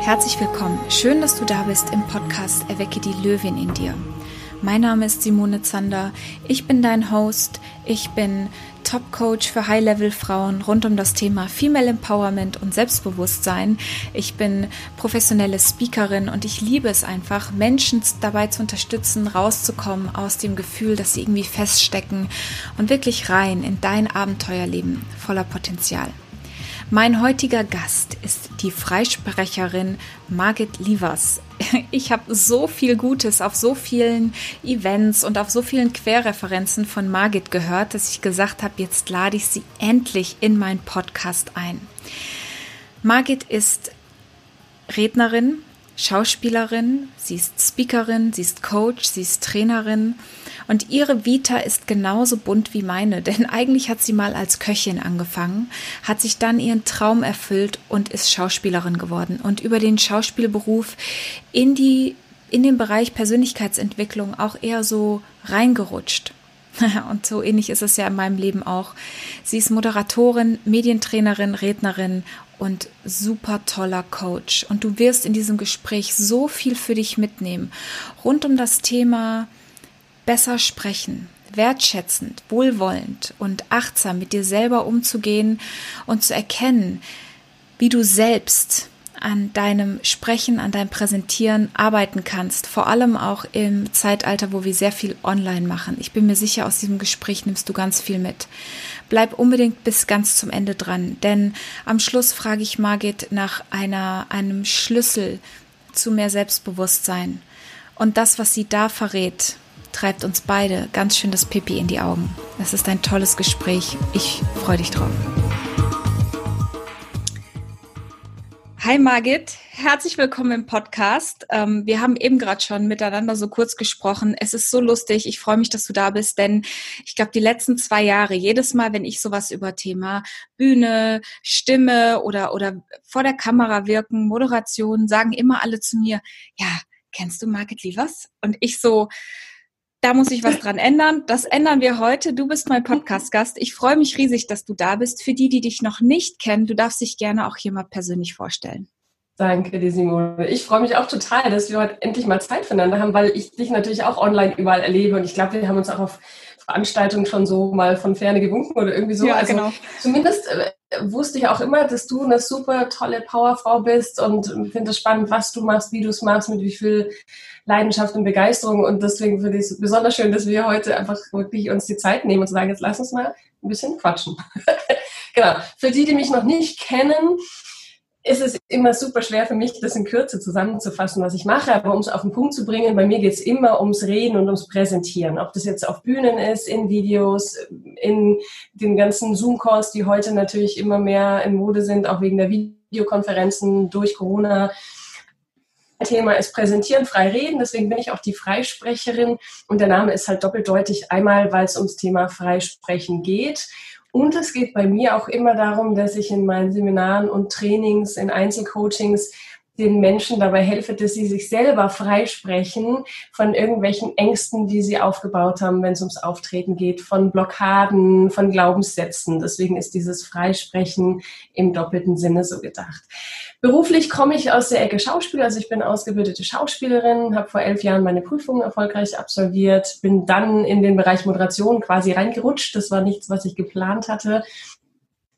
Herzlich willkommen. Schön, dass du da bist im Podcast Erwecke die Löwin in dir. Mein Name ist Simone Zander. Ich bin dein Host. Ich bin Top Coach für High-Level Frauen rund um das Thema Female Empowerment und Selbstbewusstsein. Ich bin professionelle Speakerin und ich liebe es einfach, Menschen dabei zu unterstützen, rauszukommen aus dem Gefühl, dass sie irgendwie feststecken und wirklich rein in dein Abenteuerleben voller Potenzial. Mein heutiger Gast ist die Freisprecherin Margit Lievers. Ich habe so viel Gutes auf so vielen Events und auf so vielen Querreferenzen von Margit gehört, dass ich gesagt habe, jetzt lade ich sie endlich in meinen Podcast ein. Margit ist Rednerin, Schauspielerin, sie ist Speakerin, sie ist Coach, sie ist Trainerin und ihre Vita ist genauso bunt wie meine, denn eigentlich hat sie mal als Köchin angefangen, hat sich dann ihren Traum erfüllt und ist Schauspielerin geworden und über den Schauspielberuf in die in den Bereich Persönlichkeitsentwicklung auch eher so reingerutscht. Und so ähnlich ist es ja in meinem Leben auch. Sie ist Moderatorin, Medientrainerin, Rednerin und super toller Coach. Und du wirst in diesem Gespräch so viel für dich mitnehmen rund um das Thema besser sprechen, wertschätzend, wohlwollend und achtsam mit dir selber umzugehen und zu erkennen, wie du selbst an deinem Sprechen, an deinem Präsentieren arbeiten kannst. Vor allem auch im Zeitalter, wo wir sehr viel online machen. Ich bin mir sicher, aus diesem Gespräch nimmst du ganz viel mit. Bleib unbedingt bis ganz zum Ende dran, denn am Schluss frage ich Margit nach einer, einem Schlüssel zu mehr Selbstbewusstsein. Und das, was sie da verrät, treibt uns beide ganz schön das Pipi in die Augen. Es ist ein tolles Gespräch. Ich freue dich drauf. Hi Margit, herzlich willkommen im Podcast. Ähm, wir haben eben gerade schon miteinander so kurz gesprochen. Es ist so lustig. Ich freue mich, dass du da bist, denn ich glaube, die letzten zwei Jahre, jedes Mal, wenn ich sowas über Thema Bühne, Stimme oder, oder vor der Kamera wirken, Moderation, sagen immer alle zu mir, ja, kennst du Margit Lievers? Und ich so, da muss ich was dran ändern. Das ändern wir heute. Du bist mein Podcast-Gast. Ich freue mich riesig, dass du da bist. Für die, die dich noch nicht kennen, du darfst dich gerne auch hier mal persönlich vorstellen. Danke dir, Simone. Ich freue mich auch total, dass wir heute endlich mal Zeit füreinander haben, weil ich dich natürlich auch online überall erlebe und ich glaube, wir haben uns auch auf Veranstaltungen schon so mal von ferne gewunken oder irgendwie so. Ja, also genau. Zumindest äh, wusste ich auch immer, dass du eine super tolle Powerfrau bist und finde es spannend, was du machst, wie du es machst, mit wie viel Leidenschaft und Begeisterung. Und deswegen finde ich es besonders schön, dass wir heute einfach wirklich uns die Zeit nehmen und sagen, jetzt lass uns mal ein bisschen quatschen. genau. Für die, die mich noch nicht kennen, ist es immer super schwer für mich, das in Kürze zusammenzufassen, was ich mache. Aber um es auf den Punkt zu bringen, bei mir geht es immer ums Reden und ums Präsentieren. Ob das jetzt auf Bühnen ist, in Videos, in den ganzen Zoom-Calls, die heute natürlich immer mehr in Mode sind, auch wegen der Videokonferenzen durch Corona. Thema ist Präsentieren, frei reden. Deswegen bin ich auch die Freisprecherin. Und der Name ist halt doppeldeutig. Einmal, weil es ums Thema Freisprechen geht. Und es geht bei mir auch immer darum, dass ich in meinen Seminaren und Trainings, in Einzelcoachings den Menschen dabei helfe, dass sie sich selber freisprechen von irgendwelchen Ängsten, die sie aufgebaut haben, wenn es ums Auftreten geht, von Blockaden, von Glaubenssätzen. Deswegen ist dieses Freisprechen im doppelten Sinne so gedacht. Beruflich komme ich aus der Ecke Schauspiel, also ich bin ausgebildete Schauspielerin, habe vor elf Jahren meine Prüfungen erfolgreich absolviert, bin dann in den Bereich Moderation quasi reingerutscht. Das war nichts, was ich geplant hatte.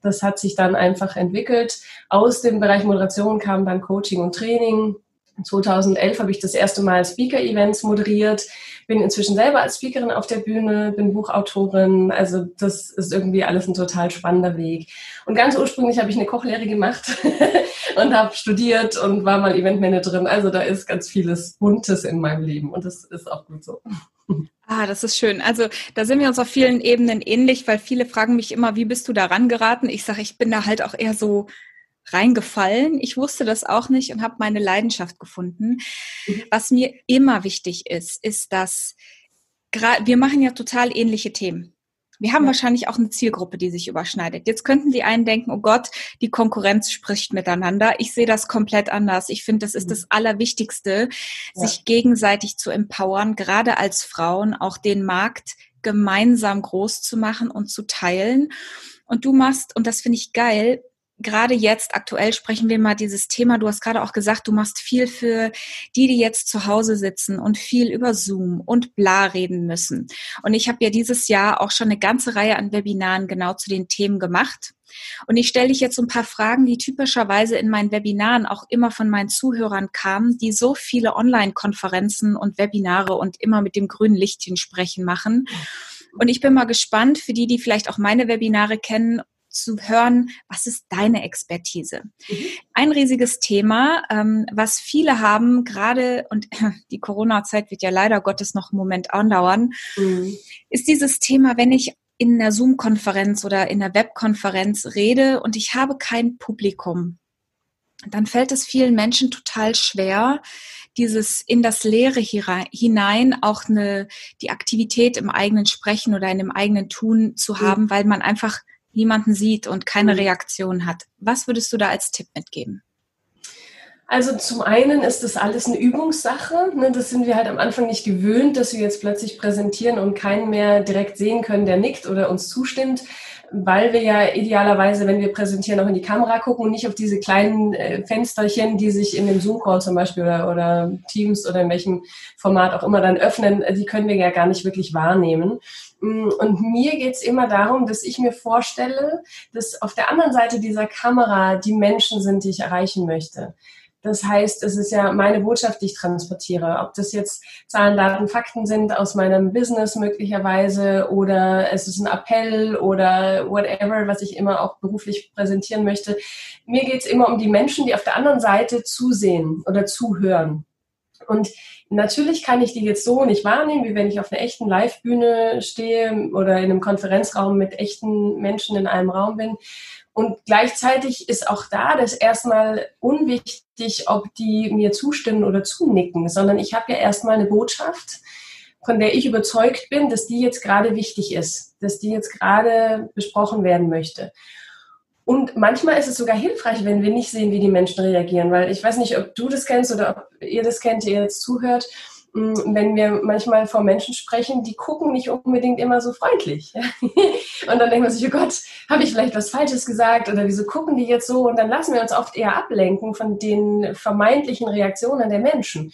Das hat sich dann einfach entwickelt. Aus dem Bereich Moderation kam dann Coaching und Training. 2011 habe ich das erste Mal Speaker-Events moderiert, bin inzwischen selber als Speakerin auf der Bühne, bin Buchautorin. Also das ist irgendwie alles ein total spannender Weg. Und ganz ursprünglich habe ich eine Kochlehre gemacht und habe studiert und war mal Eventmanagerin. Also da ist ganz vieles Buntes in meinem Leben und das ist auch gut so. Ah, das ist schön. Also da sind wir uns auf vielen Ebenen ähnlich, weil viele fragen mich immer, wie bist du da rangeraten? Ich sage, ich bin da halt auch eher so reingefallen. Ich wusste das auch nicht und habe meine Leidenschaft gefunden. Mhm. Was mir immer wichtig ist, ist, dass wir machen ja total ähnliche Themen. Wir haben ja. wahrscheinlich auch eine Zielgruppe, die sich überschneidet. Jetzt könnten die einen denken, oh Gott, die Konkurrenz spricht miteinander. Ich sehe das komplett anders. Ich finde, das ist mhm. das Allerwichtigste, ja. sich gegenseitig zu empowern, gerade als Frauen auch den Markt gemeinsam groß zu machen und zu teilen. Und du machst, und das finde ich geil, gerade jetzt aktuell sprechen wir mal dieses Thema. Du hast gerade auch gesagt, du machst viel für die, die jetzt zu Hause sitzen und viel über Zoom und bla reden müssen. Und ich habe ja dieses Jahr auch schon eine ganze Reihe an Webinaren genau zu den Themen gemacht. Und ich stelle dich jetzt so ein paar Fragen, die typischerweise in meinen Webinaren auch immer von meinen Zuhörern kamen, die so viele Online-Konferenzen und Webinare und immer mit dem grünen Lichtchen sprechen machen. Und ich bin mal gespannt für die, die vielleicht auch meine Webinare kennen zu hören, was ist deine Expertise? Mhm. Ein riesiges Thema, ähm, was viele haben, gerade, und die Corona-Zeit wird ja leider Gottes noch einen Moment andauern, mhm. ist dieses Thema, wenn ich in einer Zoom-Konferenz oder in einer Webkonferenz rede und ich habe kein Publikum, dann fällt es vielen Menschen total schwer, dieses in das Leere hinein auch eine, die Aktivität im eigenen Sprechen oder in dem eigenen Tun zu mhm. haben, weil man einfach niemanden sieht und keine mhm. Reaktion hat. Was würdest du da als Tipp mitgeben? Also zum einen ist das alles eine Übungssache. Ne? Das sind wir halt am Anfang nicht gewöhnt, dass wir jetzt plötzlich präsentieren und keinen mehr direkt sehen können, der nickt oder uns zustimmt, weil wir ja idealerweise, wenn wir präsentieren, auch in die Kamera gucken und nicht auf diese kleinen äh, Fensterchen, die sich in dem Zoom-Call zum Beispiel oder, oder Teams oder in welchem Format auch immer dann öffnen, die können wir ja gar nicht wirklich wahrnehmen. Mm, und mir geht's immer darum, dass ich mir vorstelle, dass auf der anderen Seite dieser Kamera die Menschen sind, die ich erreichen möchte. Das heißt, es ist ja meine Botschaft, die ich transportiere. Ob das jetzt Zahlen, Daten, Fakten sind aus meinem Business möglicherweise oder es ist ein Appell oder whatever, was ich immer auch beruflich präsentieren möchte. Mir geht's immer um die Menschen, die auf der anderen Seite zusehen oder zuhören. Und Natürlich kann ich die jetzt so nicht wahrnehmen, wie wenn ich auf einer echten Live-Bühne stehe oder in einem Konferenzraum mit echten Menschen in einem Raum bin. Und gleichzeitig ist auch da das erstmal unwichtig, ob die mir zustimmen oder zunicken, sondern ich habe ja erstmal eine Botschaft, von der ich überzeugt bin, dass die jetzt gerade wichtig ist, dass die jetzt gerade besprochen werden möchte. Und manchmal ist es sogar hilfreich, wenn wir nicht sehen, wie die Menschen reagieren, weil ich weiß nicht, ob du das kennst oder ob ihr das kennt, ihr jetzt zuhört. Mm, wenn wir manchmal vor Menschen sprechen, die gucken nicht unbedingt immer so freundlich. Und dann denkt man sich, oh Gott, habe ich vielleicht was Falsches gesagt oder wieso gucken die jetzt so? Und dann lassen wir uns oft eher ablenken von den vermeintlichen Reaktionen der Menschen.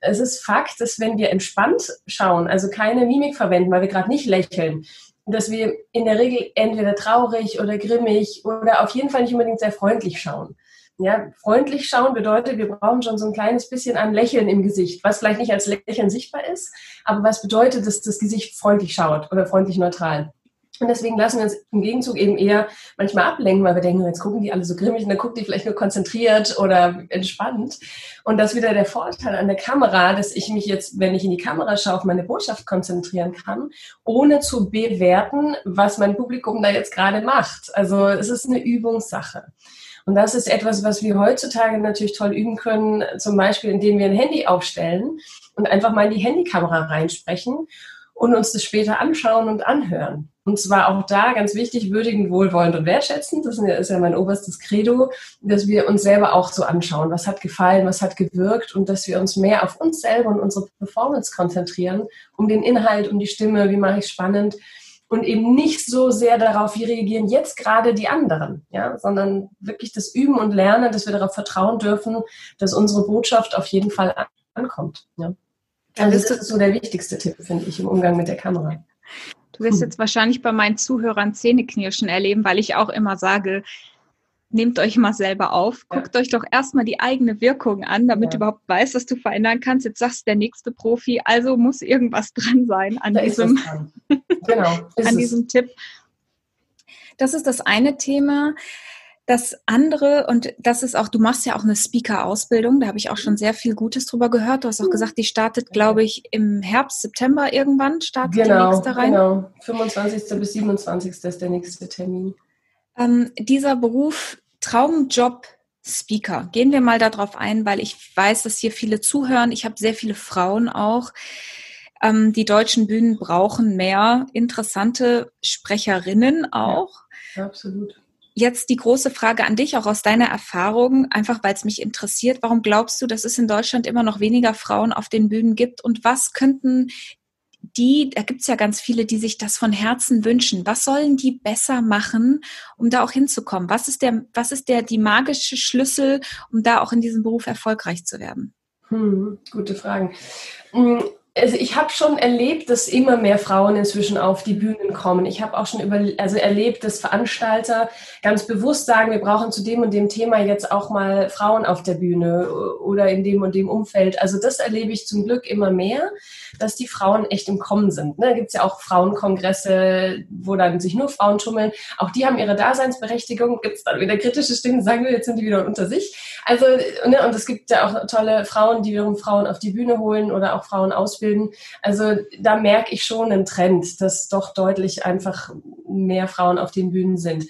Es ist Fakt, dass wenn wir entspannt schauen, also keine Mimik verwenden, weil wir gerade nicht lächeln, dass wir in der Regel entweder traurig oder grimmig oder auf jeden Fall nicht unbedingt sehr freundlich schauen. Ja, freundlich schauen bedeutet, wir brauchen schon so ein kleines bisschen an Lächeln im Gesicht, was vielleicht nicht als Lächeln sichtbar ist, aber was bedeutet, dass das Gesicht freundlich schaut oder freundlich neutral. Und deswegen lassen wir uns im Gegenzug eben eher manchmal ablenken, weil wir denken, jetzt gucken die alle so grimmig und dann gucken die vielleicht nur konzentriert oder entspannt. Und das ist wieder der Vorteil an der Kamera, dass ich mich jetzt, wenn ich in die Kamera schaue, auf meine Botschaft konzentrieren kann, ohne zu bewerten, was mein Publikum da jetzt gerade macht. Also es ist eine Übungssache. Und das ist etwas, was wir heutzutage natürlich toll üben können, zum Beispiel indem wir ein Handy aufstellen und einfach mal in die Handykamera reinsprechen und uns das später anschauen und anhören. Und zwar auch da ganz wichtig, würdigen, wohlwollend und wertschätzend. Das ist ja mein oberstes Credo, dass wir uns selber auch so anschauen, was hat gefallen, was hat gewirkt und dass wir uns mehr auf uns selber und unsere Performance konzentrieren, um den Inhalt, um die Stimme, wie mache ich spannend und eben nicht so sehr darauf, wie reagieren jetzt gerade die anderen, ja, sondern wirklich das Üben und Lernen, dass wir darauf vertrauen dürfen, dass unsere Botschaft auf jeden Fall ankommt. Ja. Also das ist so der wichtigste Tipp, finde ich, im Umgang mit der Kamera. Du wirst jetzt wahrscheinlich bei meinen Zuhörern Zähneknirschen erleben, weil ich auch immer sage, nehmt euch mal selber auf, guckt ja. euch doch erstmal die eigene Wirkung an, damit ja. du überhaupt weißt, was du verändern kannst. Jetzt sagst du der nächste Profi, also muss irgendwas dran sein an da diesem, genau, an diesem Tipp. Das ist das eine Thema. Das andere, und das ist auch, du machst ja auch eine Speaker-Ausbildung, da habe ich auch schon sehr viel Gutes drüber gehört. Du hast auch mhm. gesagt, die startet, glaube ich, im Herbst, September irgendwann, startet genau, die nächste rein. Genau, 25. bis 27. ist der nächste Termin. Ähm, dieser Beruf, Traumjob, Speaker. Gehen wir mal darauf ein, weil ich weiß, dass hier viele zuhören. Ich habe sehr viele Frauen auch. Ähm, die deutschen Bühnen brauchen mehr interessante Sprecherinnen auch. Ja, absolut. Jetzt die große Frage an dich, auch aus deiner Erfahrung, einfach weil es mich interessiert. Warum glaubst du, dass es in Deutschland immer noch weniger Frauen auf den Bühnen gibt? Und was könnten die, da gibt's ja ganz viele, die sich das von Herzen wünschen. Was sollen die besser machen, um da auch hinzukommen? Was ist der, was ist der, die magische Schlüssel, um da auch in diesem Beruf erfolgreich zu werden? Hm, gute Fragen. Also ich habe schon erlebt, dass immer mehr Frauen inzwischen auf die Bühnen kommen. Ich habe auch schon über, also erlebt, dass Veranstalter ganz bewusst sagen, wir brauchen zu dem und dem Thema jetzt auch mal Frauen auf der Bühne oder in dem und dem Umfeld. Also das erlebe ich zum Glück immer mehr, dass die Frauen echt im Kommen sind. Ne? Da gibt es ja auch Frauenkongresse, wo dann sich nur Frauen tummeln. Auch die haben ihre Daseinsberechtigung. Gibt es dann wieder kritische Stimmen, sagen wir, jetzt sind die wieder unter sich. Also, ne? und es gibt ja auch tolle Frauen, die wiederum Frauen auf die Bühne holen oder auch Frauen ausbilden ausbilden. Also da merke ich schon einen Trend, dass doch deutlich einfach mehr Frauen auf den Bühnen sind.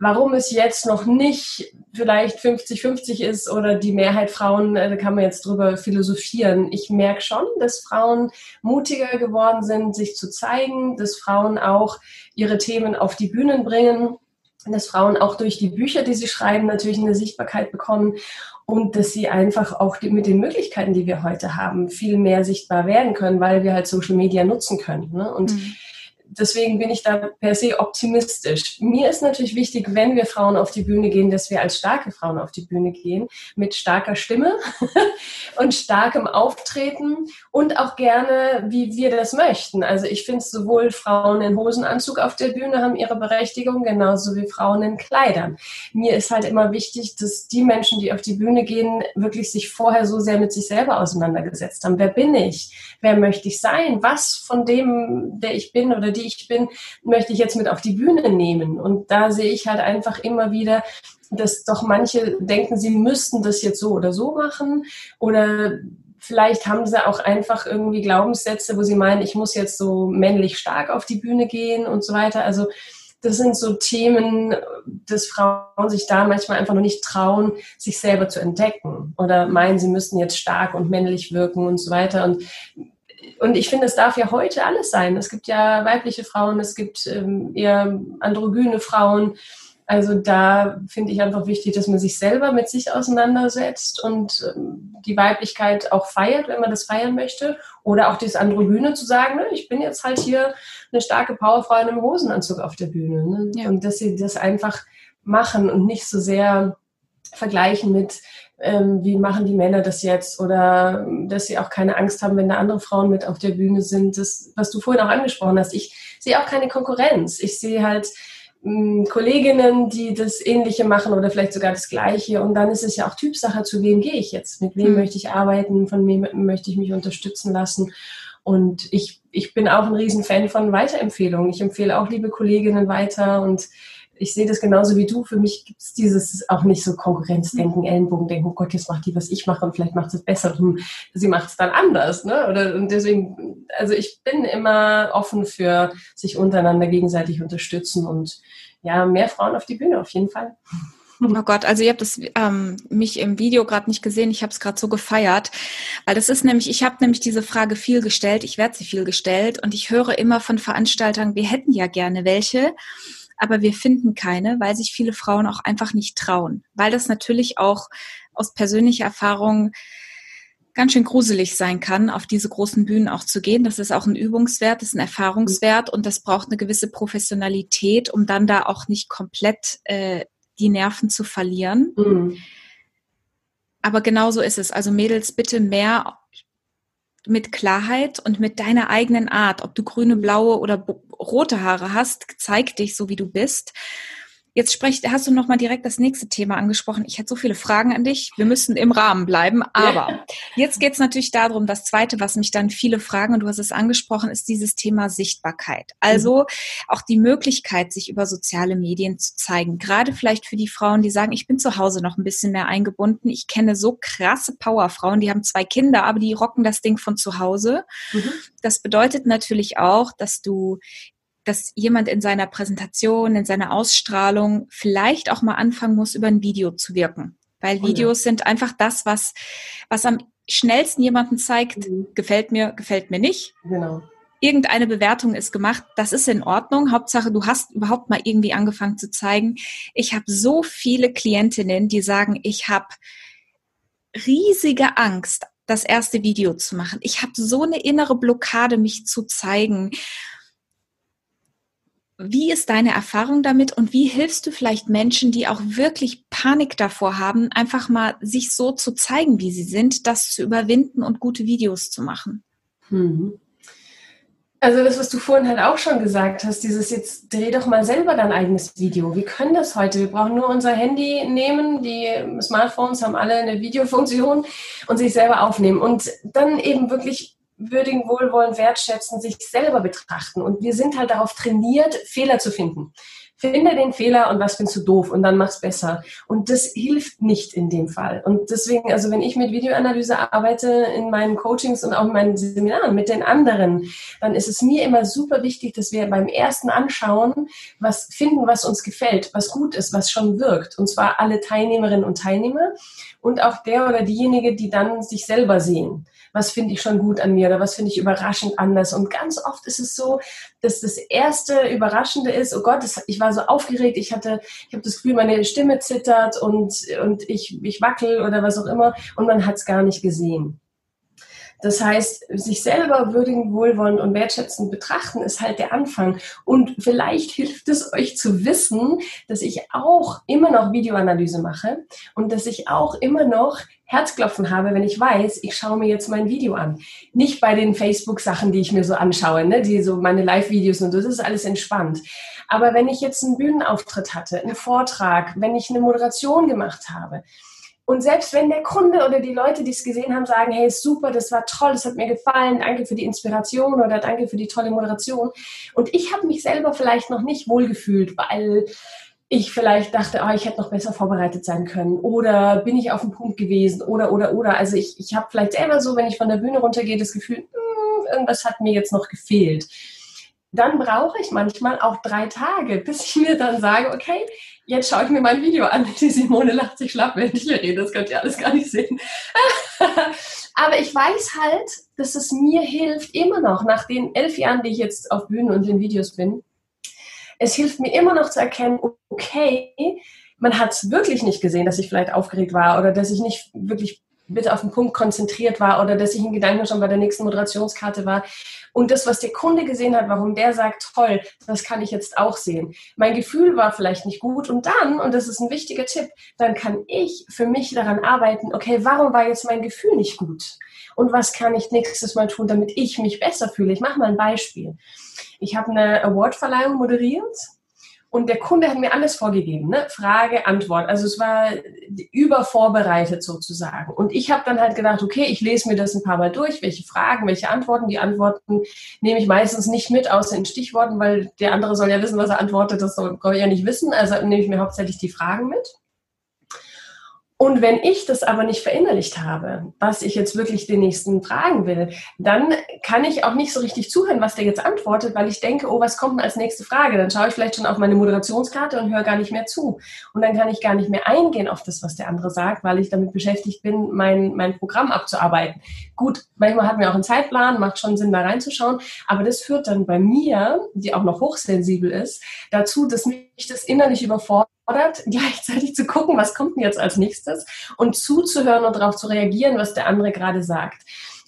Warum es jetzt noch nicht vielleicht 50-50 ist oder die Mehrheit Frauen, äh, da kann man jetzt drüber philosophieren. Ich merke schon, dass Frauen mutiger geworden sind, sich zu zeigen, dass Frauen auch ihre Themen auf die Bühnen bringen dass Frauen auch durch die Bücher, die sie schreiben, natürlich eine Sichtbarkeit bekommen und dass sie einfach auch die, mit den Möglichkeiten, die wir heute haben, viel mehr sichtbar werden können, weil wir halt Social Media nutzen können. Ne? Und mhm deswegen bin ich da per se optimistisch. Mir ist natürlich wichtig, wenn wir Frauen auf die Bühne gehen, dass wir als starke Frauen auf die Bühne gehen, mit starker Stimme und starkem Auftreten und auch gerne, wie wir das möchten. Also ich finde sowohl Frauen in Hosenanzug auf der Bühne haben ihre Berechtigung, genauso wie Frauen in Kleidern. Mir ist halt immer wichtig, dass die Menschen, die auf die Bühne gehen, wirklich sich vorher so sehr mit sich selber auseinandergesetzt haben. Wer bin ich? Wer möchte ich sein? Was von dem, der ich bin oder die die ich bin, möchte ich jetzt mit auf die Bühne nehmen. Und da sehe ich halt einfach immer wieder, dass doch manche denken, sie müssten das jetzt so oder so machen oder vielleicht haben sie auch einfach irgendwie Glaubenssätze, wo sie meinen, ich muss jetzt so männlich stark auf die Bühne gehen und so weiter. Also das sind so Themen, dass Frauen sich da manchmal einfach noch nicht trauen, sich selber zu entdecken oder meinen, sie müssten jetzt stark und männlich wirken und so weiter. Und und ich finde, es darf ja heute alles sein. Es gibt ja weibliche Frauen, es gibt ähm, eher androgyne Frauen. Also da finde ich einfach wichtig, dass man sich selber mit sich auseinandersetzt und ähm, die Weiblichkeit auch feiert, wenn man das feiern möchte. Oder auch das Androgyne zu sagen, ne, ich bin jetzt halt hier eine starke Powerfrau in einem Hosenanzug auf der Bühne. Ne? Ja. Und dass sie das einfach machen und nicht so sehr vergleichen mit, ähm, wie machen die Männer das jetzt oder dass sie auch keine Angst haben, wenn da andere Frauen mit auf der Bühne sind. Das, was du vorhin auch angesprochen hast, ich sehe auch keine Konkurrenz. Ich sehe halt mh, hm, Kolleginnen, die das Ähnliche machen oder vielleicht sogar das Gleiche. Und dann ist es ja auch Typsache, zu wem gehe ich jetzt, mit wem mhm. möchte ich arbeiten, von wem möchte ich mich unterstützen lassen. Und ich, ich bin auch ein Riesenfan von Weiterempfehlungen. Ich empfehle auch liebe Kolleginnen weiter und ich sehe das genauso wie du. Für mich gibt es dieses auch nicht so Konkurrenzdenken, Ellenbogendenken, oh Gott, jetzt macht die, was ich mache und vielleicht macht sie es besser. Hm, sie macht es dann anders. Ne? Oder, und deswegen, also ich bin immer offen für sich untereinander gegenseitig unterstützen und ja, mehr Frauen auf die Bühne auf jeden Fall. Oh Gott, also ihr habt das ähm, mich im Video gerade nicht gesehen. Ich habe es gerade so gefeiert, weil das ist nämlich, ich habe nämlich diese Frage viel gestellt. Ich werde sie viel gestellt und ich höre immer von Veranstaltern, wir hätten ja gerne welche aber wir finden keine, weil sich viele Frauen auch einfach nicht trauen, weil das natürlich auch aus persönlicher Erfahrung ganz schön gruselig sein kann, auf diese großen Bühnen auch zu gehen. Das ist auch ein Übungswert, das ist ein Erfahrungswert und das braucht eine gewisse Professionalität, um dann da auch nicht komplett äh, die Nerven zu verlieren. Mhm. Aber genau so ist es. Also Mädels, bitte mehr mit Klarheit und mit deiner eigenen Art, ob du grüne, blaue oder rote Haare hast, zeig dich so, wie du bist. Jetzt sprecht, hast du noch mal direkt das nächste Thema angesprochen. Ich hätte so viele Fragen an dich. Wir müssen im Rahmen bleiben. Aber jetzt geht es natürlich darum, das Zweite, was mich dann viele fragen, und du hast es angesprochen, ist dieses Thema Sichtbarkeit. Also mhm. auch die Möglichkeit, sich über soziale Medien zu zeigen. Gerade vielleicht für die Frauen, die sagen, ich bin zu Hause noch ein bisschen mehr eingebunden. Ich kenne so krasse Powerfrauen, die haben zwei Kinder, aber die rocken das Ding von zu Hause. Mhm. Das bedeutet natürlich auch, dass du dass jemand in seiner Präsentation, in seiner Ausstrahlung vielleicht auch mal anfangen muss, über ein Video zu wirken. Weil oh Videos ja. sind einfach das, was, was am schnellsten jemanden zeigt, mhm. gefällt mir, gefällt mir nicht. Genau. Irgendeine Bewertung ist gemacht, das ist in Ordnung. Hauptsache, du hast überhaupt mal irgendwie angefangen zu zeigen. Ich habe so viele Klientinnen, die sagen, ich habe riesige Angst, das erste Video zu machen. Ich habe so eine innere Blockade, mich zu zeigen. Wie ist deine Erfahrung damit und wie hilfst du vielleicht Menschen, die auch wirklich Panik davor haben, einfach mal sich so zu zeigen, wie sie sind, das zu überwinden und gute Videos zu machen? Mhm. Also das, was du vorhin halt auch schon gesagt hast, dieses jetzt dreh doch mal selber dein eigenes Video. Wir können das heute. Wir brauchen nur unser Handy nehmen. Die Smartphones haben alle eine Videofunktion und sich selber aufnehmen und dann eben wirklich würdigen, wohlwollend, wertschätzen, sich selber betrachten. Und wir sind halt darauf trainiert, Fehler zu finden. Finde den Fehler und was findest du doof und dann mach's besser. Und das hilft nicht in dem Fall. Und deswegen, also wenn ich mit Videoanalyse arbeite in meinen Coachings und auch in meinen Seminaren mit den anderen, dann ist es mir immer super wichtig, dass wir beim ersten Anschauen was finden, was uns gefällt, was gut ist, was schon wirkt. Und zwar alle Teilnehmerinnen und Teilnehmer und auch der oder diejenige, die dann sich selber sehen was finde ich schon gut an mir oder was finde ich überraschend anders. Und ganz oft ist es so, dass das erste Überraschende ist, oh Gott, das, ich war so aufgeregt, ich hatte, ich habe das Gefühl, meine Stimme zittert und, und ich, ich wackel oder was auch immer und man hat es gar nicht gesehen. Das heißt, sich selber würdigen, wohlwollend und wertschätzend betrachten ist halt der Anfang. Und vielleicht hilft es euch zu wissen, dass ich auch immer noch Videoanalyse mache und dass ich auch immer noch Herzklopfen habe, wenn ich weiß, ich schaue mir jetzt mein Video an. Nicht bei den Facebook-Sachen, die ich mir so anschaue, ne? die so meine Live-Videos und so, das ist alles entspannt. Aber wenn ich jetzt einen Bühnenauftritt hatte, einen Vortrag, wenn ich eine Moderation gemacht habe, und selbst wenn der Kunde oder die Leute, die es gesehen haben, sagen, hey, super, das war toll, das hat mir gefallen, danke für die Inspiration oder danke für die tolle Moderation. Und ich habe mich selber vielleicht noch nicht wohlgefühlt, weil ich vielleicht dachte, oh, ich hätte noch besser vorbereitet sein können oder bin ich auf dem Punkt gewesen oder, oder, oder. Also ich, ich habe vielleicht selber so, wenn ich von der Bühne runtergehe, das Gefühl, hm, irgendwas hat mir jetzt noch gefehlt. Dann brauche ich manchmal auch drei Tage, bis ich mir dann sage, okay, jetzt schaue ich mir mein Video an. Die Simone lacht sich schlapp, wenn ich hier rede. Das könnt ihr alles gar nicht sehen. Aber ich weiß halt, dass es mir hilft, immer noch, nach den elf Jahren, die ich jetzt auf Bühnen und in Videos bin, es hilft mir immer noch zu erkennen, okay, man hat es wirklich nicht gesehen, dass ich vielleicht aufgeregt war oder dass ich nicht wirklich bitte auf den Punkt konzentriert war oder dass ich in Gedanken schon bei der nächsten Moderationskarte war. Und das, was der Kunde gesehen hat, warum der sagt, toll, das kann ich jetzt auch sehen. Mein Gefühl war vielleicht nicht gut und dann, und das ist ein wichtiger Tipp, dann kann ich für mich daran arbeiten, okay, warum war jetzt mein Gefühl nicht gut? Und was kann ich nächstes Mal tun, damit ich mich besser fühle? Ich mache mal ein Beispiel. Ich habe eine Awardverleihung moderiert und der Kunde hat mir alles vorgegeben, ne? Frage, Antwort. Also es war übervorbereitet sozusagen. Und ich habe dann halt gedacht, okay, ich lese mir das ein paar Mal durch, welche Fragen, welche Antworten. Die Antworten nehme ich meistens nicht mit, außer in Stichworten, weil der andere soll ja wissen, was er antwortet. Das soll, ich ja nicht wissen. Also nehme ich mir hauptsächlich die Fragen mit. Und wenn ich das aber nicht verinnerlicht habe, was ich jetzt wirklich den nächsten fragen will, dann kann ich auch nicht so richtig zuhören, was der jetzt antwortet, weil ich denke, oh, was kommt denn als nächste Frage? Dann schaue ich vielleicht schon auf meine Moderationskarte und höre gar nicht mehr zu. Und dann kann ich gar nicht mehr eingehen auf das, was der andere sagt, weil ich damit beschäftigt bin, mein, mein Programm abzuarbeiten. Gut, manchmal hat man auch einen Zeitplan, macht schon Sinn, da reinzuschauen, aber das führt dann bei mir, die auch noch hochsensibel ist, dazu, dass mich das innerlich überfordert gleichzeitig zu gucken, was kommt denn jetzt als nächstes und zuzuhören und darauf zu reagieren, was der andere gerade sagt.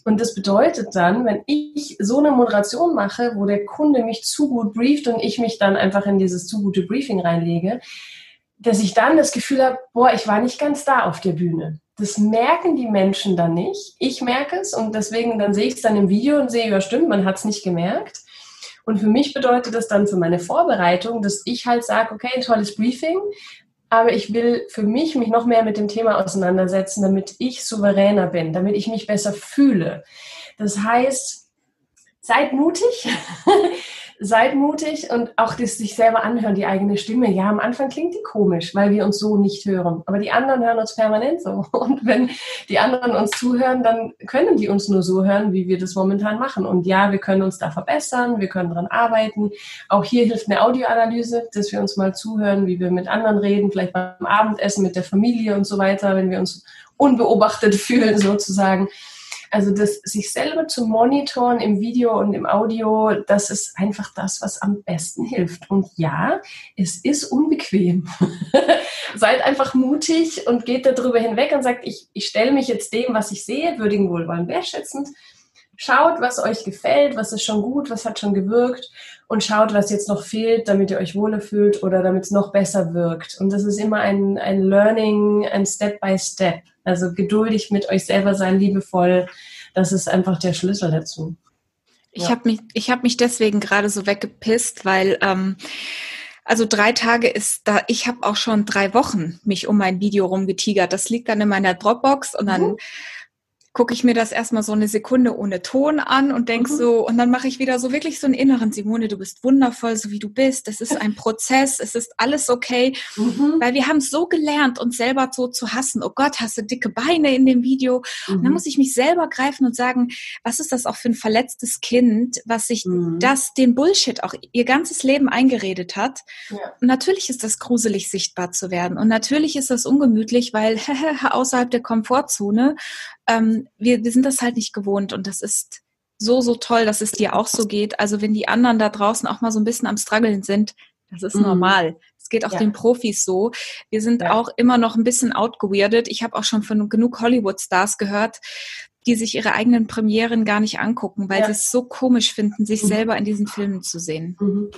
Und das bedeutet dann, wenn ich so eine Moderation mache, wo der Kunde mich zu gut brieft und ich mich dann einfach in dieses zu gute Briefing reinlege, dass ich dann das Gefühl habe, boah, ich war nicht ganz da auf der Bühne. Das merken die Menschen dann nicht. Ich merke es und deswegen dann sehe ich es dann im Video und sehe, ja stimmt, man hat es nicht gemerkt. Und für mich bedeutet das dann für meine Vorbereitung, dass ich halt sage, okay, tolles Briefing, aber ich will für mich mich noch mehr mit dem Thema auseinandersetzen, damit ich souveräner bin, damit ich mich besser fühle. Das heißt, seid mutig, seid mutig und auch das sich selber anhören, die eigene Stimme. Ja, am Anfang klingt die komisch, weil wir uns so nicht hören. Aber die anderen hören uns permanent so. Und wenn die anderen uns zuhören, dann können die uns nur so hören, wie wir das momentan machen. Und ja, wir können uns da verbessern, wir können dran arbeiten. Auch hier hilft eine Audioanalyse, dass wir uns mal zuhören, wie wir mit anderen reden, vielleicht beim Abendessen mit der Familie und so weiter, wenn wir uns unbeobachtet fühlen sozusagen. Also das sich selber zu monitoren im Video und im Audio, das ist einfach das, was am besten hilft. Und ja, es ist unbequem. seid einfach mutig und geht darüber hinweg und sagt, ich, ich stelle mich jetzt dem, was ich sehe, würdigen Wohlwollen wertschätzend. Schaut, was euch gefällt, was ist schon gut, was hat schon gewirkt und schaut, was jetzt noch fehlt, damit ihr euch wohler fühlt oder damit es noch besser wirkt. Und das ist immer ein, ein Learning, ein Step by Step. Also geduldig mit euch selber sein, liebevoll. Das ist einfach der Schlüssel dazu. Ich ja. habe mich, ich habe mich deswegen gerade so weggepisst, weil ähm, also drei Tage ist da, ich habe auch schon drei Wochen mich um mein Video rumgetigert. Das liegt dann in meiner Dropbox und dann mhm gucke ich mir das erstmal so eine Sekunde ohne Ton an und denk mhm. so, und dann mache ich wieder so wirklich so einen inneren, Simone, du bist wundervoll, so wie du bist. Es ist ein Prozess, es ist alles okay. Mhm. Weil wir haben so gelernt, uns selber so zu hassen. Oh Gott, hast du dicke Beine in dem Video? Mhm. Und dann mhm. muss ich mich selber greifen und sagen, was ist das auch für ein verletztes Kind, was sich mhm. das, den Bullshit auch ihr ganzes Leben eingeredet hat. Ja. Und natürlich ist das gruselig sichtbar zu werden. Und natürlich ist das ungemütlich, weil außerhalb der Komfortzone ähm, wir, wir sind das halt nicht gewohnt und das ist so, so toll, dass es dir auch so geht. Also wenn die anderen da draußen auch mal so ein bisschen am struggeln sind, das ist mhm. normal. Es geht auch ja. den Profis so. Wir sind ja. auch immer noch ein bisschen outgeweirdet. Ich habe auch schon von genug Hollywood-Stars gehört, die sich ihre eigenen Premieren gar nicht angucken, weil ja. sie es so komisch finden, sich mhm. selber in diesen Filmen zu sehen. Mhm.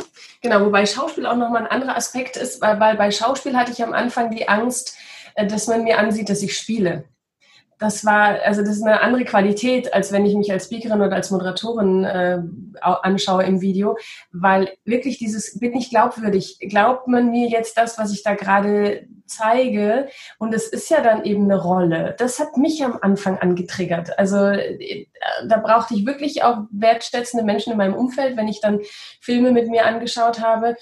Genau, wobei Schauspiel auch nochmal ein anderer Aspekt ist, weil, weil bei Schauspiel hatte ich am Anfang die Angst, äh, dass man mir ansieht, dass ich spiele das war, also das ist eine andere Qualität, als wenn ich mich als Speakerin oder als Moderatorin äh, anschaue im Video, weil wirklich dieses, bin ich glaubwürdig, glaubt man mir jetzt das, was ich da gerade zeige? Und es ist ja dann eben eine Rolle. Das hat mich am Anfang angetriggert. Also äh, da brauchte ich wirklich auch wertschätzende Menschen in meinem Umfeld, wenn ich dann Filme mit mir angeschaut habe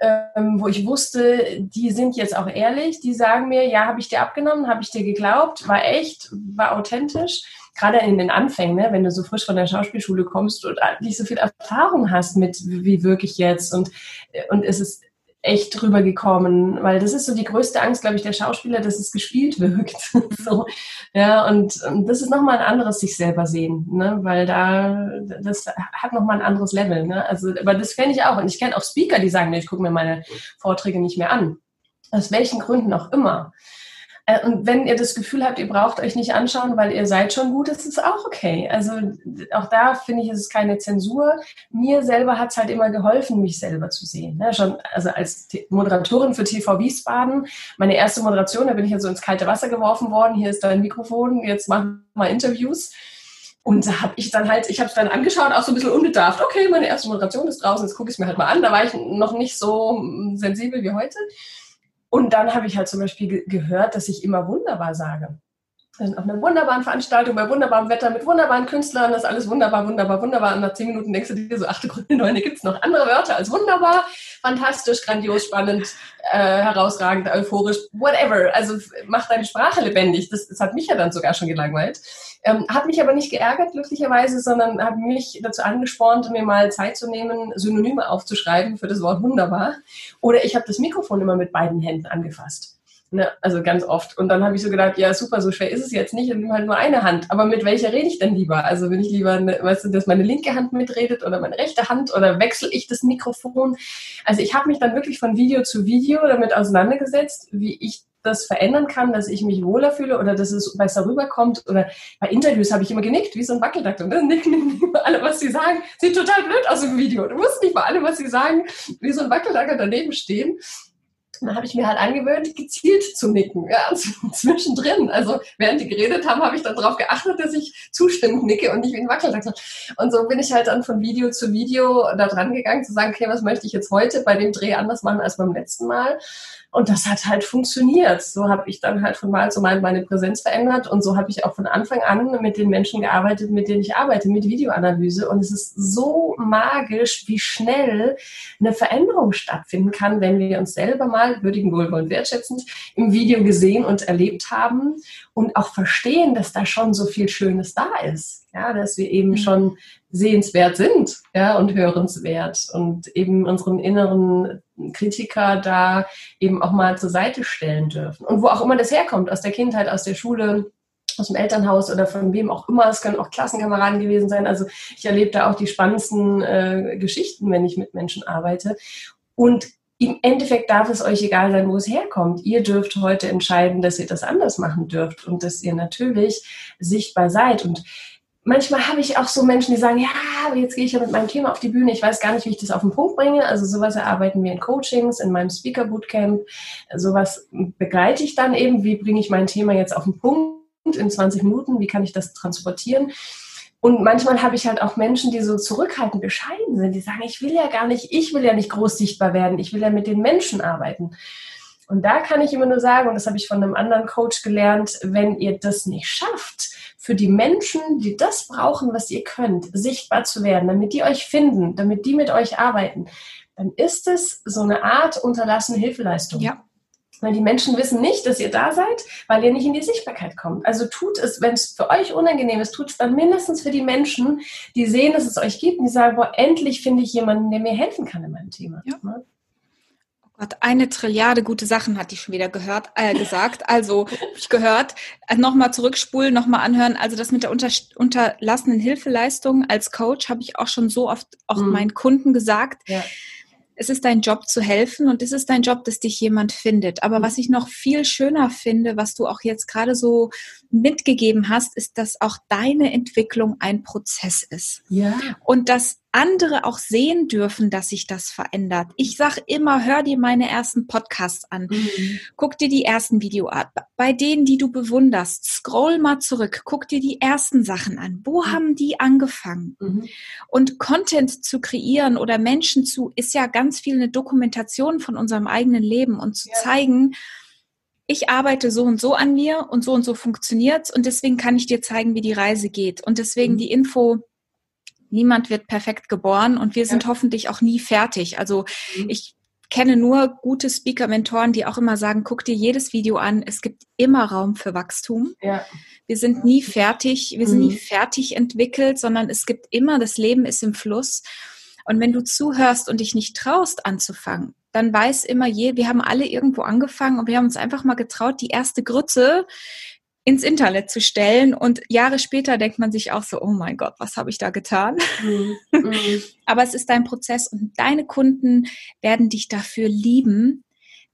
ähm, wo ich wusste, die sind jetzt auch ehrlich, die sagen mir, ja, habe ich dir abgenommen, habe ich dir geglaubt, war echt, war authentisch. Gerade in den Anfängen, ne, wenn du so frisch von der Schauspielschule kommst und nicht so viel Erfahrung hast mit, wie wirklich jetzt und, und es ist echt rübergekommen, weil das ist so die größte Angst, glaube ich, der Schauspieler, dass es gespielt wirkt. so, ja, und, und das ist nochmal ein anderes sich selber sehen, ne, weil da, das hat nochmal ein anderes Level, ne, also, aber das kenne ich auch und ich kenne auch Speaker, die sagen, nee, ich gucke mir meine Vorträge nicht mehr an. Aus welchen Gründen auch immer. Äh, und wenn ihr das Gefühl habt, ihr braucht euch nicht anschauen, weil ihr seid schon gut, ist es auch okay. Also auch da finde ich, ist es keine Zensur. Mir selber hat es halt immer geholfen, mich selber zu sehen. Ne? schon, also als Moderatorin für TV Wiesbaden, meine erste Moderation, da bin ich ja so ins kalte Wasser geworfen worden. Hier ist dein Mikrofon, jetzt mach mal Interviews. Und da habe ich dann halt, ich habe es dann angeschaut, auch so ein bisschen unbedarft. Okay, meine erste Moderation ist draußen, jetzt gucke ich es mir halt mal an. Da war ich noch nicht so sensibel wie heute. Und dann habe ich halt zum Beispiel ge gehört, dass ich immer wunderbar sage. Also auf einer wunderbaren Veranstaltung, bei wunderbarem Wetter, mit wunderbaren Künstlern, das ist alles wunderbar, wunderbar, wunderbar. Und nach zehn Minuten denkst du dir so, ach du Gründe, Neune, gibt es noch andere Wörter als wunderbar, fantastisch, grandios, spannend, äh, herausragend, euphorisch, whatever. Also mach deine Sprache lebendig. Das, das hat mich ja dann sogar schon gelangweilt. Ähm, hat mich aber nicht geärgert, glücklicherweise, sondern hat mich dazu angespornt, mir mal Zeit zu nehmen, Synonyme aufzuschreiben für das Wort wunderbar. Oder ich habe das Mikrofon immer mit beiden Händen angefasst. Ne, also ganz oft. Und dann habe ich so gedacht, ja super, so schwer ist es jetzt nicht, ich nehme halt nur eine Hand. Aber mit welcher rede ich denn lieber? Also wenn ich lieber, eine, weißt du, dass meine linke Hand mitredet oder meine rechte Hand oder wechsle ich das Mikrofon? Also ich habe mich dann wirklich von Video zu Video damit auseinandergesetzt, wie ich das verändern kann, dass ich mich wohler fühle oder dass es besser rüberkommt. Oder bei Interviews habe ich immer genickt, wie so ein Wackeldackel. Und dann nicken alle, was sie sagen. Sieht total blöd aus im Video. Du musst nicht mal alle, was sie sagen, wie so ein Wackeldackel daneben stehen. Dann habe ich mir halt angewöhnt, gezielt zu nicken, ja, zwischendrin. Also während die geredet haben, habe ich dann darauf geachtet, dass ich zustimmend nicke und nicht wie ein Wackeldackel. Und so bin ich halt dann von Video zu Video da dran gegangen, zu sagen, okay, was möchte ich jetzt heute bei dem Dreh anders machen als beim letzten Mal? Und das hat halt funktioniert. So habe ich dann halt von Mal zu Mal meine Präsenz verändert und so habe ich auch von Anfang an mit den Menschen gearbeitet, mit denen ich arbeite, mit Videoanalyse. Und es ist so magisch, wie schnell eine Veränderung stattfinden kann, wenn wir uns selber mal würdigen, wohlwollend, wertschätzend im Video gesehen und erlebt haben und auch verstehen, dass da schon so viel Schönes da ist. Ja, dass wir eben mhm. schon sehenswert sind, ja, und hörenswert und eben unseren inneren Kritiker da eben auch mal zur Seite stellen dürfen. Und wo auch immer das herkommt, aus der Kindheit, aus der Schule, aus dem Elternhaus oder von wem auch immer. Es können auch Klassenkameraden gewesen sein. Also ich erlebe da auch die spannendsten äh, Geschichten, wenn ich mit Menschen arbeite. Und im Endeffekt darf es euch egal sein, wo es herkommt. Ihr dürft heute entscheiden, dass ihr das anders machen dürft und dass ihr natürlich sichtbar seid. Und manchmal habe ich auch so Menschen, die sagen, ja, aber jetzt gehe ich ja mit meinem Thema auf die Bühne, ich weiß gar nicht, wie ich das auf den Punkt bringe. Also sowas erarbeiten wir in Coachings, in meinem Speaker Bootcamp. Sowas begleite ich dann eben, wie bringe ich mein Thema jetzt auf den Punkt in 20 Minuten, wie kann ich das transportieren. Und manchmal habe ich halt auch Menschen, die so zurückhaltend bescheiden sind, die sagen, ich will ja gar nicht, ich will ja nicht groß sichtbar werden, ich will ja mit den Menschen arbeiten. Und da kann ich immer nur sagen, und das habe ich von einem anderen Coach gelernt, wenn ihr das nicht schafft, für die Menschen, die das brauchen, was ihr könnt, sichtbar zu werden, damit die euch finden, damit die mit euch arbeiten, dann ist es so eine Art unterlassene Hilfeleistung. Ja. Weil die Menschen wissen nicht, dass ihr da seid, weil ihr nicht in die Sichtbarkeit kommt. Also tut es, wenn es für euch unangenehm ist, tut es dann mindestens für die Menschen, die sehen, dass es euch gibt und die sagen, boah, endlich finde ich jemanden, der mir helfen kann in meinem Thema. Ja. Gott, eine Trilliarde gute Sachen hat die schon wieder gehört, äh, gesagt. Also ich gehört, äh, nochmal zurückspulen, nochmal anhören. Also das mit der unter, unterlassenen Hilfeleistung als Coach habe ich auch schon so oft auch mhm. meinen Kunden gesagt. Ja es ist dein Job zu helfen und es ist dein Job, dass dich jemand findet. Aber mhm. was ich noch viel schöner finde, was du auch jetzt gerade so mitgegeben hast, ist, dass auch deine Entwicklung ein Prozess ist. Ja. Und dass andere auch sehen dürfen, dass sich das verändert. Ich sage immer, hör dir meine ersten Podcasts an. Mhm. Guck dir die ersten Video an. Bei denen, die du bewunderst, scroll mal zurück. Guck dir die ersten Sachen an. Wo mhm. haben die angefangen? Mhm. Und Content zu kreieren oder Menschen zu, ist ja ganz viel eine Dokumentation von unserem eigenen Leben und zu ja. zeigen, ich arbeite so und so an mir und so und so funktioniert's und deswegen kann ich dir zeigen, wie die Reise geht. Und deswegen mhm. die Info, niemand wird perfekt geboren und wir sind ja. hoffentlich auch nie fertig. Also mhm. ich kenne nur gute Speaker-Mentoren, die auch immer sagen, guck dir jedes Video an, es gibt immer Raum für Wachstum. Ja. Wir sind nie fertig, wir sind nie mhm. fertig entwickelt, sondern es gibt immer, das Leben ist im Fluss. Und wenn du zuhörst und dich nicht traust anzufangen, dann weiß immer je, wir haben alle irgendwo angefangen und wir haben uns einfach mal getraut, die erste Grütze ins Internet zu stellen. Und Jahre später denkt man sich auch so, oh mein Gott, was habe ich da getan? Mhm. Mhm. Aber es ist dein Prozess und deine Kunden werden dich dafür lieben,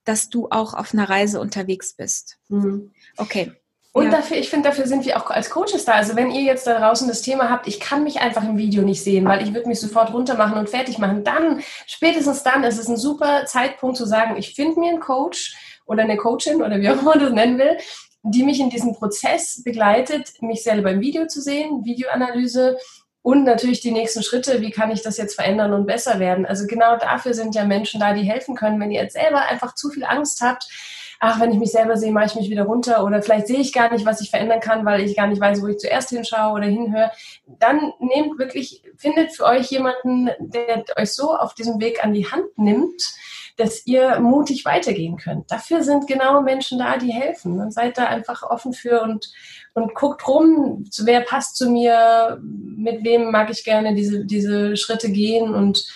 dass du auch auf einer Reise unterwegs bist. Mhm. Okay. Und ja. dafür, ich finde, dafür sind wir auch als Coaches da. Also wenn ihr jetzt da draußen das Thema habt, ich kann mich einfach im Video nicht sehen, weil ich würde mich sofort runtermachen und fertig machen, dann, spätestens dann, ist es ein super Zeitpunkt zu sagen, ich finde mir einen Coach oder eine Coachin oder wie auch immer man das nennen will, die mich in diesem Prozess begleitet, mich selber im Video zu sehen, Videoanalyse und natürlich die nächsten Schritte, wie kann ich das jetzt verändern und besser werden. Also genau dafür sind ja Menschen da, die helfen können. Wenn ihr jetzt selber einfach zu viel Angst habt, ach, wenn ich mich selber sehe, mache ich mich wieder runter oder vielleicht sehe ich gar nicht, was ich verändern kann, weil ich gar nicht weiß, wo ich zuerst hinschaue oder hinhöre, dann nehmt wirklich, findet für euch jemanden, der euch so auf diesem Weg an die Hand nimmt, dass ihr mutig weitergehen könnt. Dafür sind genau Menschen da, die helfen. Und seid da einfach offen für und, und guckt rum, wer passt zu mir, mit wem mag ich gerne diese, diese Schritte gehen und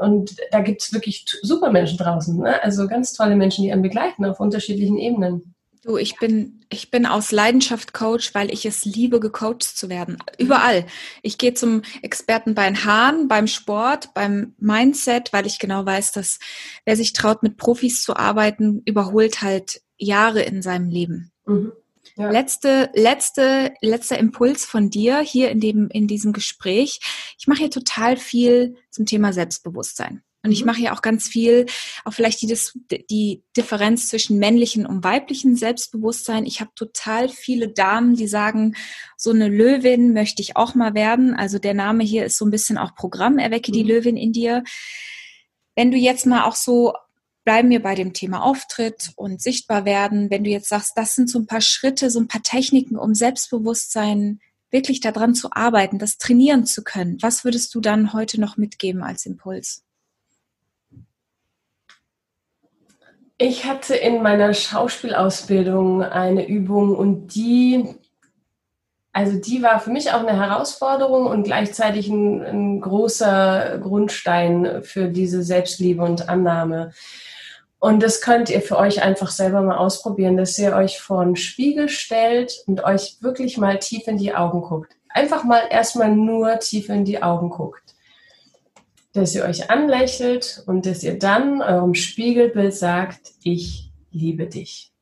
und da gibt es wirklich super Menschen draußen. Ne? Also ganz tolle Menschen, die einen begleiten auf unterschiedlichen Ebenen. Du, ich bin, ich bin aus Leidenschaft Coach, weil ich es liebe, gecoacht zu werden. Überall. Ich gehe zum Experten bei den Haaren, beim Sport, beim Mindset, weil ich genau weiß, dass wer sich traut, mit Profis zu arbeiten, überholt halt Jahre in seinem Leben. Mhm. Ja. Letzte, letzte, letzter Impuls von dir hier in dem, in diesem Gespräch. Ich mache hier total viel zum Thema Selbstbewusstsein. Und ich mhm. mache ja auch ganz viel, auch vielleicht die, die Differenz zwischen männlichen und weiblichen Selbstbewusstsein. Ich habe total viele Damen, die sagen, so eine Löwin möchte ich auch mal werden. Also der Name hier ist so ein bisschen auch Programm, erwecke die mhm. Löwin in dir. Wenn du jetzt mal auch so, bleiben wir bei dem Thema Auftritt und sichtbar werden, wenn du jetzt sagst, das sind so ein paar Schritte, so ein paar Techniken, um Selbstbewusstsein wirklich daran zu arbeiten, das trainieren zu können, was würdest du dann heute noch mitgeben als Impuls? Ich hatte in meiner Schauspielausbildung eine Übung und die, also die war für mich auch eine Herausforderung und gleichzeitig ein, ein großer Grundstein für diese Selbstliebe und Annahme. Und das könnt ihr für euch einfach selber mal ausprobieren, dass ihr euch vor einen Spiegel stellt und euch wirklich mal tief in die Augen guckt. Einfach mal erstmal nur tief in die Augen guckt dass ihr euch anlächelt und dass ihr dann eurem Spiegelbild sagt, ich liebe dich.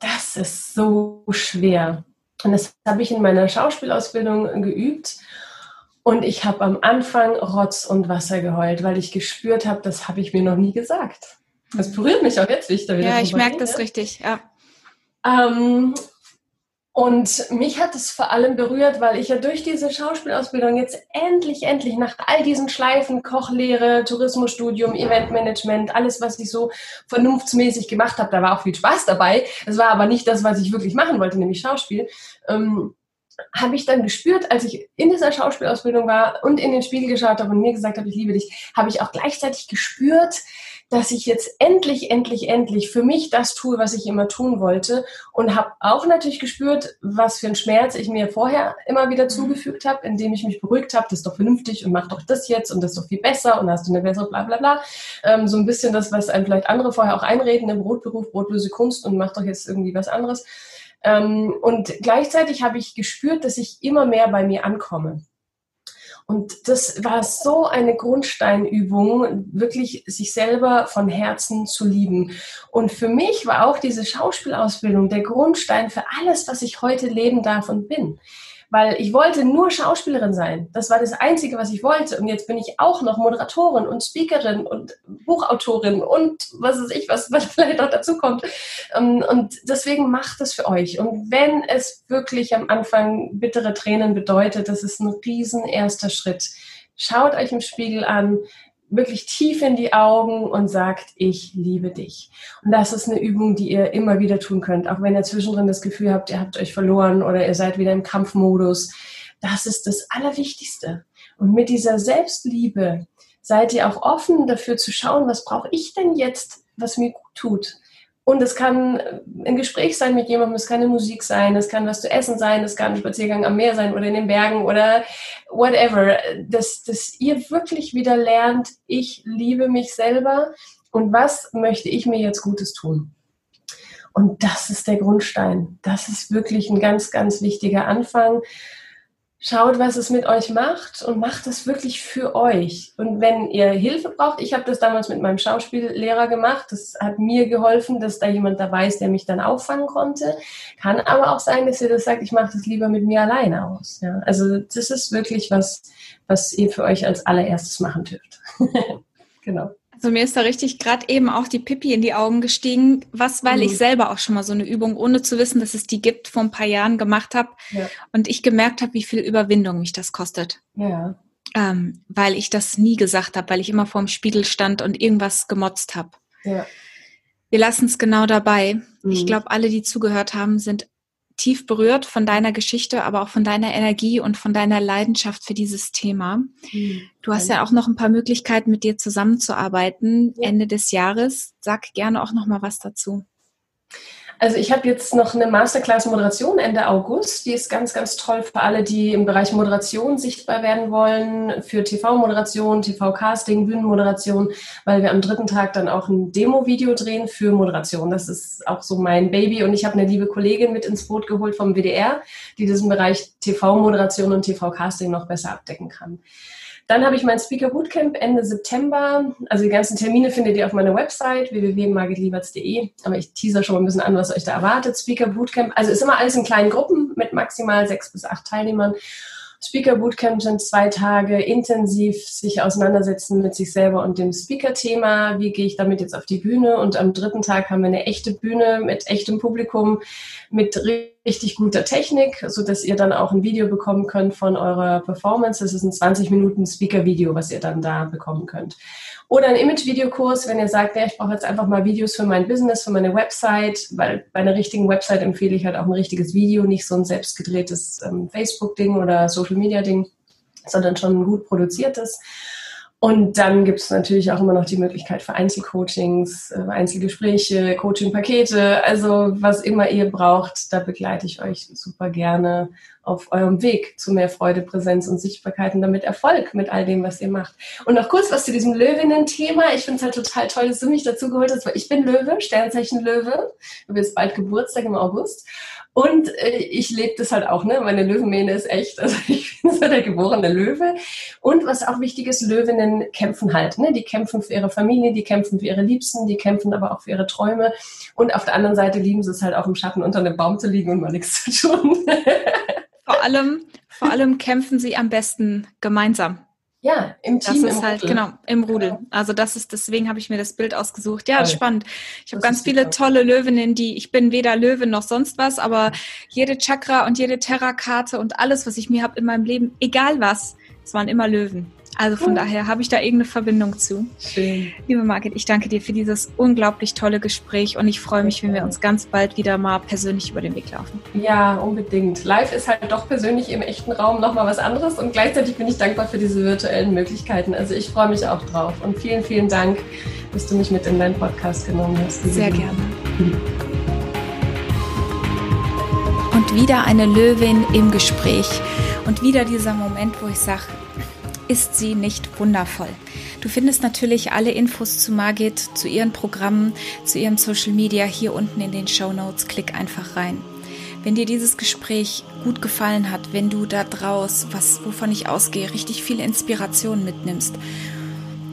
Das ist so schwer. Und das habe ich in meiner Schauspielausbildung geübt. Und ich habe am Anfang Rotz und Wasser geheult, weil ich gespürt habe, das habe ich mir noch nie gesagt. Das berührt mich auch jetzt, wie ich da wieder Ja, ich merke das richtig, ja. Ähm, und mich hat es vor allem berührt, weil ich ja durch diese Schauspielausbildung jetzt endlich, endlich nach all diesen Schleifen, Kochlehre, Tourismusstudium, Eventmanagement, alles, was ich so vernunftsmäßig gemacht habe, da war auch viel Spaß dabei. Es war aber nicht das, was ich wirklich machen wollte, nämlich Schauspiel. Ähm, habe ich dann gespürt, als ich in dieser Schauspielausbildung war und in den Spiegel geschaut habe und mir gesagt habe, ich liebe dich, habe ich auch gleichzeitig gespürt, dass ich jetzt endlich, endlich, endlich für mich das tue, was ich immer tun wollte und habe auch natürlich gespürt, was für ein Schmerz ich mir vorher immer wieder mhm. zugefügt habe, indem ich mich beruhigt habe, das ist doch vernünftig und mach doch das jetzt und das ist doch viel besser und hast du eine bessere bla bla bla. Ähm, so ein bisschen das, was einem vielleicht andere vorher auch einreden im Brotberuf, brotlose Kunst und mach doch jetzt irgendwie was anderes. Ähm, und gleichzeitig habe ich gespürt, dass ich immer mehr bei mir ankomme. Und das war so eine Grundsteinübung, wirklich sich selber von Herzen zu lieben. Und für mich war auch diese Schauspielausbildung der Grundstein für alles, was ich heute leben darf und bin weil ich wollte nur Schauspielerin sein. Das war das Einzige, was ich wollte. Und jetzt bin ich auch noch Moderatorin und Speakerin und Buchautorin und was weiß ich, was, was vielleicht noch dazu kommt. Ähm, und deswegen macht es für euch. Und wenn es wirklich am Anfang bittere Tränen bedeutet, das ist ein riesen erster Schritt. Schaut euch im Spiegel an, wirklich tief in die Augen und sagt, ich liebe dich. Und das ist eine Übung, die ihr immer wieder tun könnt, auch wenn ihr zwischendrin das Gefühl habt, ihr habt euch verloren oder ihr seid wieder im Kampfmodus. Das ist das Allerwichtigste. Und mit dieser Selbstliebe seid ihr auch offen dafür zu schauen, was brauche ich denn jetzt, was mir gut tut. Und es kann ein Gespräch sein mit jemandem, es kann eine Musik sein, es kann was zu essen sein, es kann ein Spaziergang am Meer sein oder in den Bergen oder whatever. Dass, dass ihr wirklich wieder lernt, ich liebe mich selber und was möchte ich mir jetzt Gutes tun. Und das ist der Grundstein. Das ist wirklich ein ganz, ganz wichtiger Anfang. Schaut, was es mit euch macht und macht es wirklich für euch. Und wenn ihr Hilfe braucht, ich habe das damals mit meinem Schauspiellehrer gemacht, das hat mir geholfen, dass da jemand dabei ist, der mich dann auffangen konnte. Kann aber auch sein, dass ihr das sagt, ich mache das lieber mit mir alleine aus. Ja, also das ist wirklich was, was ihr für euch als allererstes machen dürft. genau. Also mir ist da richtig gerade eben auch die Pipi in die Augen gestiegen, was, weil mhm. ich selber auch schon mal so eine Übung, ohne zu wissen, dass es die gibt, vor ein paar Jahren gemacht habe ja. und ich gemerkt habe, wie viel Überwindung mich das kostet. Ja. Ähm, weil ich das nie gesagt habe, weil ich immer vorm Spiegel stand und irgendwas gemotzt habe. Ja. Wir lassen es genau dabei. Mhm. Ich glaube, alle, die zugehört haben, sind tief berührt von deiner Geschichte, aber auch von deiner Energie und von deiner Leidenschaft für dieses Thema. Mhm. Du hast ja auch noch ein paar Möglichkeiten, mit dir zusammenzuarbeiten ja. Ende des Jahres. Sag gerne auch noch mal was dazu. Also ich habe jetzt noch eine Masterclass Moderation Ende August. Die ist ganz, ganz toll für alle, die im Bereich Moderation sichtbar werden wollen, für TV-Moderation, TV-Casting, Bühnenmoderation, weil wir am dritten Tag dann auch ein Demo-Video drehen für Moderation. Das ist auch so mein Baby und ich habe eine liebe Kollegin mit ins Boot geholt vom WDR, die diesen Bereich TV-Moderation und TV-Casting noch besser abdecken kann. Dann habe ich mein Speaker Bootcamp Ende September. Also die ganzen Termine findet ihr auf meiner Website www.margitlieberts.de. Aber ich teaser schon mal ein bisschen an, was euch da erwartet. Speaker Bootcamp, also ist immer alles in kleinen Gruppen mit maximal sechs bis acht Teilnehmern. Speaker Bootcamp sind zwei Tage intensiv sich auseinandersetzen mit sich selber und dem Speaker-Thema. Wie gehe ich damit jetzt auf die Bühne? Und am dritten Tag haben wir eine echte Bühne mit echtem Publikum, mit richtig guter Technik, so dass ihr dann auch ein Video bekommen könnt von eurer Performance. Das ist ein 20 Minuten Speaker-Video, was ihr dann da bekommen könnt. Oder ein Image-Videokurs, wenn ihr sagt, ja, ich brauche jetzt einfach mal Videos für mein Business, für meine Website, weil bei einer richtigen Website empfehle ich halt auch ein richtiges Video, nicht so ein selbstgedrehtes ähm, Facebook-Ding oder Social-Media-Ding, sondern schon ein gut produziertes. Und dann gibt es natürlich auch immer noch die Möglichkeit für Einzelcoachings, äh, Einzelgespräche, Coachingpakete, also was immer ihr braucht, da begleite ich euch super gerne auf eurem Weg zu mehr Freude, Präsenz und Sichtbarkeit und damit Erfolg mit all dem, was ihr macht. Und noch kurz was zu diesem Löwinnen-Thema. Ich finde es halt total toll, dass du mich dazu geholt hast, weil ich bin Löwe, Sternzeichen Löwe. Du bist bald Geburtstag im August. Und äh, ich lebe das halt auch, ne? Meine Löwenmähne ist echt. Also ich bin so der geborene Löwe. Und was auch wichtig ist, Löwinnen kämpfen halt, ne? Die kämpfen für ihre Familie, die kämpfen für ihre Liebsten, die kämpfen aber auch für ihre Träume. Und auf der anderen Seite lieben sie es halt auch im Schatten unter einem Baum zu liegen und mal nichts zu tun. vor allem, vor allem kämpfen sie am besten gemeinsam. Ja, im Team. Das ist halt, Rudel. genau, im Rudel. Genau. Also das ist, deswegen habe ich mir das Bild ausgesucht. Ja, Toll. spannend. Ich habe ganz viele tolle Löwinnen, die, ich bin weder Löwin noch sonst was, aber jede Chakra und jede Terra-Karte und alles, was ich mir habe in meinem Leben, egal was, es waren immer Löwen. Also von daher habe ich da irgendeine Verbindung zu. Schön. Liebe Margit, ich danke dir für dieses unglaublich tolle Gespräch und ich freue mich, wenn wir uns ganz bald wieder mal persönlich über den Weg laufen. Ja, unbedingt. Live ist halt doch persönlich im echten Raum nochmal was anderes und gleichzeitig bin ich dankbar für diese virtuellen Möglichkeiten. Also ich freue mich auch drauf und vielen, vielen Dank, dass du mich mit in deinen Podcast genommen hast. Sehr gerne. Und wieder eine Löwin im Gespräch und wieder dieser Moment, wo ich sage, ist sie nicht wundervoll? Du findest natürlich alle Infos zu Margit, zu ihren Programmen, zu ihrem Social Media hier unten in den Show Notes. Klick einfach rein. Wenn dir dieses Gespräch gut gefallen hat, wenn du da draus, was, wovon ich ausgehe, richtig viele Inspiration mitnimmst,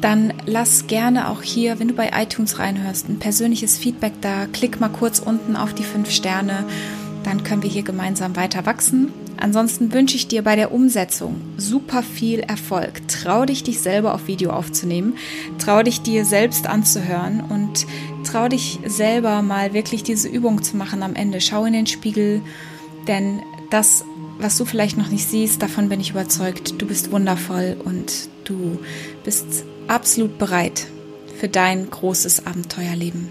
dann lass gerne auch hier, wenn du bei iTunes reinhörst, ein persönliches Feedback da. Klick mal kurz unten auf die fünf Sterne. Dann können wir hier gemeinsam weiter wachsen. Ansonsten wünsche ich dir bei der Umsetzung super viel Erfolg. Trau dich, dich selber auf Video aufzunehmen. Trau dich, dir selbst anzuhören und trau dich selber mal wirklich diese Übung zu machen am Ende. Schau in den Spiegel, denn das, was du vielleicht noch nicht siehst, davon bin ich überzeugt. Du bist wundervoll und du bist absolut bereit für dein großes Abenteuerleben.